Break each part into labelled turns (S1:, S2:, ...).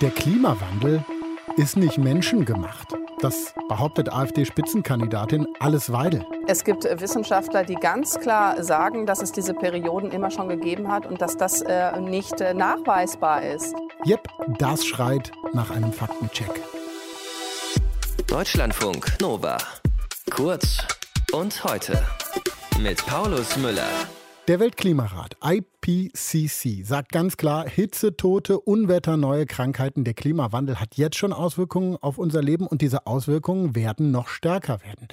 S1: Der Klimawandel ist nicht menschengemacht. Das behauptet AfD-Spitzenkandidatin Alice Weidel.
S2: Es gibt Wissenschaftler, die ganz klar sagen, dass es diese Perioden immer schon gegeben hat und dass das äh, nicht äh, nachweisbar ist.
S1: Jep, das schreit nach einem Faktencheck.
S3: Deutschlandfunk Nova. Kurz und heute mit Paulus Müller.
S1: Der Weltklimarat IPCC sagt ganz klar, Hitzetote, Unwetter, neue Krankheiten, der Klimawandel hat jetzt schon Auswirkungen auf unser Leben und diese Auswirkungen werden noch stärker werden.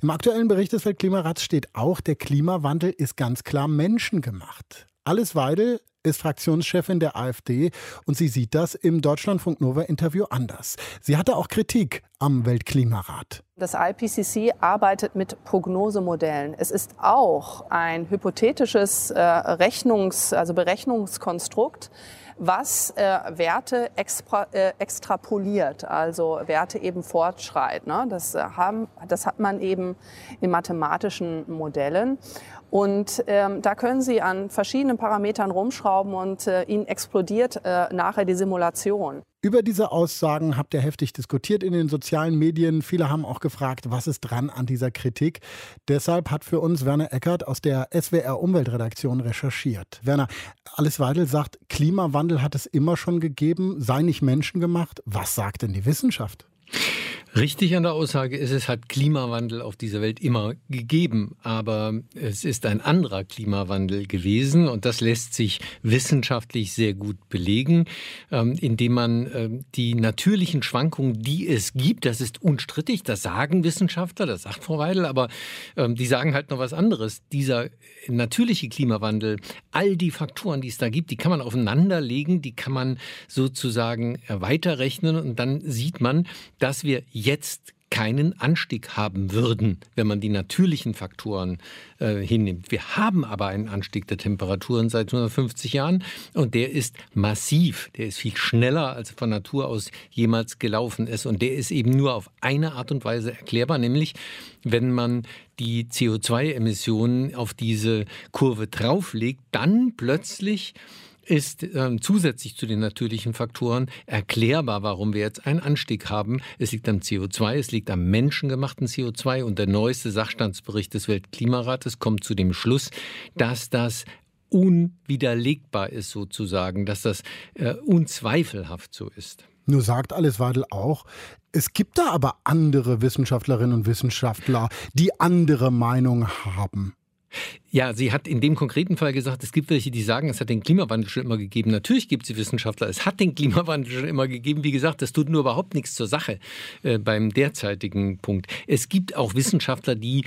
S1: Im aktuellen Bericht des Weltklimarats steht auch, der Klimawandel ist ganz klar menschengemacht. Alice Weidel ist Fraktionschefin der AfD und sie sieht das im Deutschlandfunk Nova Interview anders. Sie hatte auch Kritik am Weltklimarat.
S2: Das IPCC arbeitet mit Prognosemodellen. Es ist auch ein hypothetisches äh, Rechnungs-, also Berechnungskonstrukt, was äh, Werte extra, äh, extrapoliert, also Werte eben fortschreit. Ne? Das, äh, haben, das hat man eben in mathematischen Modellen. Und ähm, da können Sie an verschiedenen Parametern rumschrauben und äh, Ihnen explodiert äh, nachher die Simulation.
S1: Über diese Aussagen habt ihr heftig diskutiert in den sozialen Medien. Viele haben auch gefragt, was ist dran an dieser Kritik. Deshalb hat für uns Werner Eckert aus der SWR Umweltredaktion recherchiert. Werner, Alice Weidel sagt, Klimawandel hat es immer schon gegeben, sei nicht menschengemacht. Was sagt denn die Wissenschaft?
S4: Richtig an der Aussage ist, es hat Klimawandel auf dieser Welt immer gegeben, aber es ist ein anderer Klimawandel gewesen und das lässt sich wissenschaftlich sehr gut belegen, ähm, indem man ähm, die natürlichen Schwankungen, die es gibt, das ist unstrittig, das sagen Wissenschaftler, das sagt Frau Weidel, aber ähm, die sagen halt noch was anderes. Dieser natürliche Klimawandel, all die Faktoren, die es da gibt, die kann man aufeinanderlegen, die kann man sozusagen weiterrechnen und dann sieht man, dass wir jetzt keinen Anstieg haben würden, wenn man die natürlichen Faktoren äh, hinnimmt. Wir haben aber einen Anstieg der Temperaturen seit 150 Jahren und der ist massiv. Der ist viel schneller, als von Natur aus jemals gelaufen ist. Und der ist eben nur auf eine Art und Weise erklärbar, nämlich wenn man die CO2-Emissionen auf diese Kurve drauflegt, dann plötzlich ist ähm, zusätzlich zu den natürlichen Faktoren erklärbar, warum wir jetzt einen Anstieg haben. Es liegt am CO2, es liegt am menschengemachten CO2 und der neueste Sachstandsbericht des Weltklimarates kommt zu dem Schluss, dass das unwiderlegbar ist sozusagen, dass das äh, unzweifelhaft so ist.
S1: Nur sagt Alice Wadel auch, es gibt da aber andere Wissenschaftlerinnen und Wissenschaftler, die andere Meinung haben.
S4: Ja, sie hat in dem konkreten Fall gesagt, es gibt welche, die sagen, es hat den Klimawandel schon immer gegeben. Natürlich gibt es Wissenschaftler, es hat den Klimawandel schon immer gegeben. Wie gesagt, das tut nur überhaupt nichts zur Sache äh, beim derzeitigen Punkt. Es gibt auch Wissenschaftler, die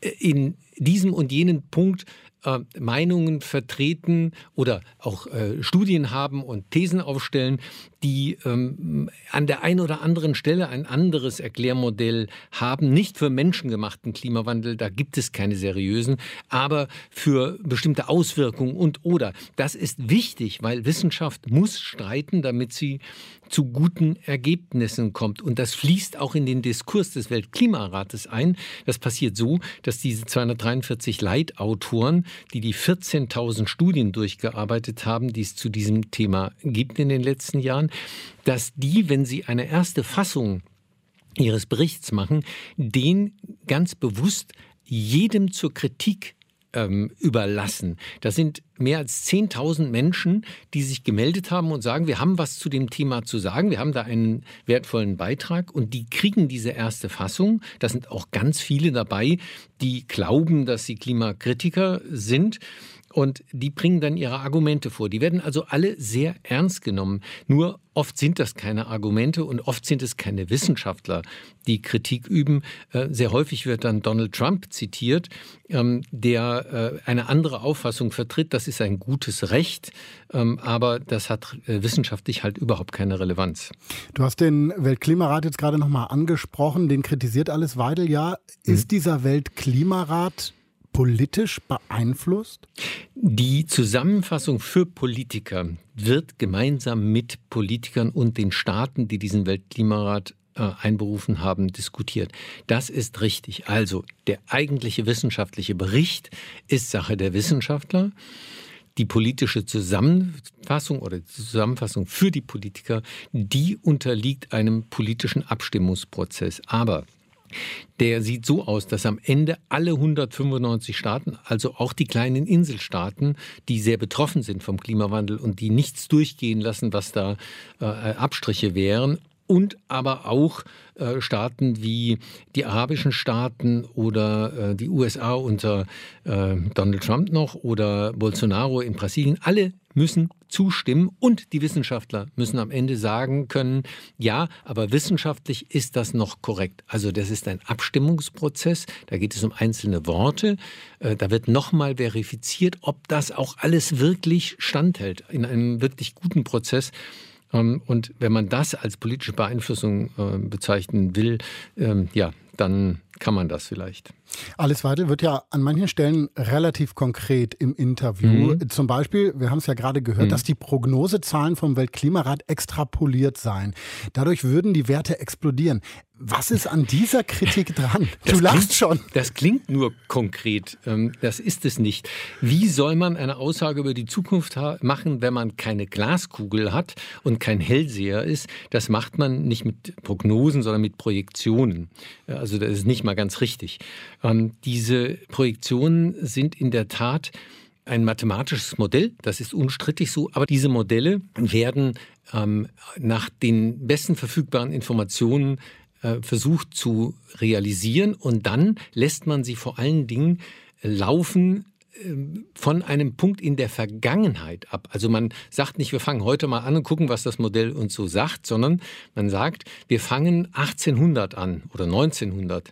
S4: äh, in diesem und jenen Punkt äh, Meinungen vertreten oder auch äh, Studien haben und Thesen aufstellen, die ähm, an der einen oder anderen Stelle ein anderes Erklärmodell haben. Nicht für menschengemachten Klimawandel, da gibt es keine seriösen, aber für bestimmte Auswirkungen und oder. Das ist wichtig, weil Wissenschaft muss streiten, damit sie zu guten Ergebnissen kommt. Und das fließt auch in den Diskurs des Weltklimarates ein. Das passiert so, dass diese 243 Leitautoren, die die 14.000 Studien durchgearbeitet haben, die es zu diesem Thema gibt in den letzten Jahren, dass die, wenn sie eine erste Fassung ihres Berichts machen, den ganz bewusst jedem zur Kritik ähm, überlassen. Das sind mehr als 10.000 Menschen, die sich gemeldet haben und sagen, wir haben was zu dem Thema zu sagen, wir haben da einen wertvollen Beitrag und die kriegen diese erste Fassung. Da sind auch ganz viele dabei, die glauben, dass sie Klimakritiker sind und die bringen dann ihre Argumente vor. Die werden also alle sehr ernst genommen. Nur oft sind das keine Argumente und oft sind es keine Wissenschaftler, die Kritik üben. Äh, sehr häufig wird dann Donald Trump zitiert, ähm, der äh, eine andere Auffassung vertritt. Das ist ein gutes Recht, ähm, aber das hat äh, wissenschaftlich halt überhaupt keine Relevanz.
S1: Du hast den Weltklimarat jetzt gerade noch mal angesprochen. Den kritisiert alles Weidel ja. Ist mhm. dieser Weltklimarat politisch beeinflusst?
S4: Die Zusammenfassung für Politiker wird gemeinsam mit Politikern und den Staaten, die diesen Weltklimarat äh, einberufen haben, diskutiert. Das ist richtig. Also der eigentliche wissenschaftliche Bericht ist Sache der Wissenschaftler. die politische Zusammenfassung oder die Zusammenfassung für die Politiker, die unterliegt einem politischen Abstimmungsprozess. Aber der sieht so aus, dass am Ende alle 195 Staaten, also auch die kleinen Inselstaaten, die sehr betroffen sind vom Klimawandel und die nichts durchgehen lassen, was da äh, Abstriche wären, und aber auch äh, Staaten wie die arabischen Staaten oder äh, die USA unter äh, Donald Trump noch oder Bolsonaro in Brasilien, alle müssen zustimmen und die Wissenschaftler müssen am Ende sagen können, ja, aber wissenschaftlich ist das noch korrekt. Also das ist ein Abstimmungsprozess, da geht es um einzelne Worte, äh, da wird nochmal verifiziert, ob das auch alles wirklich standhält in einem wirklich guten Prozess. Ähm, und wenn man das als politische Beeinflussung äh, bezeichnen will, ähm, ja, dann kann man das vielleicht.
S1: Alice Weidel wird ja an manchen Stellen relativ konkret im Interview. Mhm. Zum Beispiel, wir haben es ja gerade gehört, mhm. dass die Prognosezahlen vom Weltklimarat extrapoliert seien. Dadurch würden die Werte explodieren. Was ist an dieser Kritik dran?
S4: Du das lachst klingt, schon. Das klingt nur konkret. Ähm, das ist es nicht. Wie soll man eine Aussage über die Zukunft machen, wenn man keine Glaskugel hat und kein Hellseher ist? Das macht man nicht mit Prognosen, sondern mit Projektionen. Also das ist nicht mal ganz richtig. Ähm, diese Projektionen sind in der Tat ein mathematisches Modell, das ist unstrittig so, aber diese Modelle werden ähm, nach den besten verfügbaren Informationen äh, versucht zu realisieren. Und dann lässt man sie vor allen Dingen laufen von einem Punkt in der Vergangenheit ab. Also man sagt nicht, wir fangen heute mal an und gucken, was das Modell uns so sagt, sondern man sagt, wir fangen 1800 an oder 1900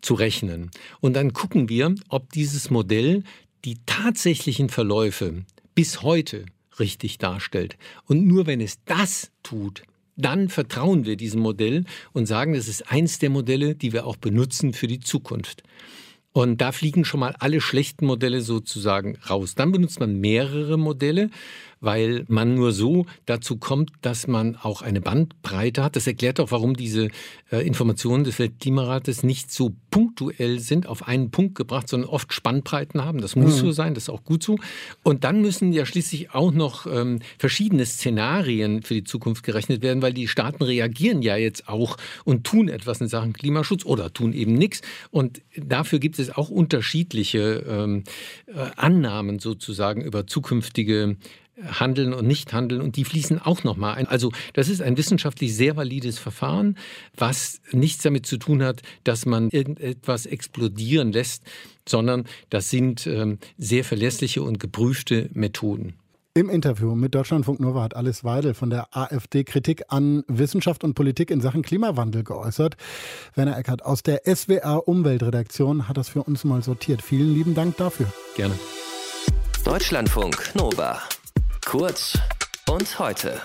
S4: zu rechnen. Und dann gucken wir, ob dieses Modell die tatsächlichen Verläufe bis heute richtig darstellt. Und nur wenn es das tut, dann vertrauen wir diesem Modell und sagen, es ist eins der Modelle, die wir auch benutzen für die Zukunft. Und da fliegen schon mal alle schlechten Modelle sozusagen raus. Dann benutzt man mehrere Modelle weil man nur so dazu kommt, dass man auch eine Bandbreite hat. Das erklärt auch, warum diese äh, Informationen des Weltklimarates nicht so punktuell sind, auf einen Punkt gebracht, sondern oft Spannbreiten haben. Das muss mhm. so sein, das ist auch gut so. Und dann müssen ja schließlich auch noch ähm, verschiedene Szenarien für die Zukunft gerechnet werden, weil die Staaten reagieren ja jetzt auch und tun etwas in Sachen Klimaschutz oder tun eben nichts. Und dafür gibt es auch unterschiedliche ähm, äh, Annahmen sozusagen über zukünftige Handeln und Nichthandeln und die fließen auch nochmal ein. Also das ist ein wissenschaftlich sehr valides Verfahren, was nichts damit zu tun hat, dass man irgendetwas explodieren lässt, sondern das sind ähm, sehr verlässliche und geprüfte Methoden.
S1: Im Interview mit Deutschlandfunk Nova hat Alice Weidel von der AfD Kritik an Wissenschaft und Politik in Sachen Klimawandel geäußert. Werner Eckert aus der SWR Umweltredaktion hat das für uns mal sortiert. Vielen lieben Dank dafür.
S4: Gerne.
S3: Deutschlandfunk Nova. Kurz und heute.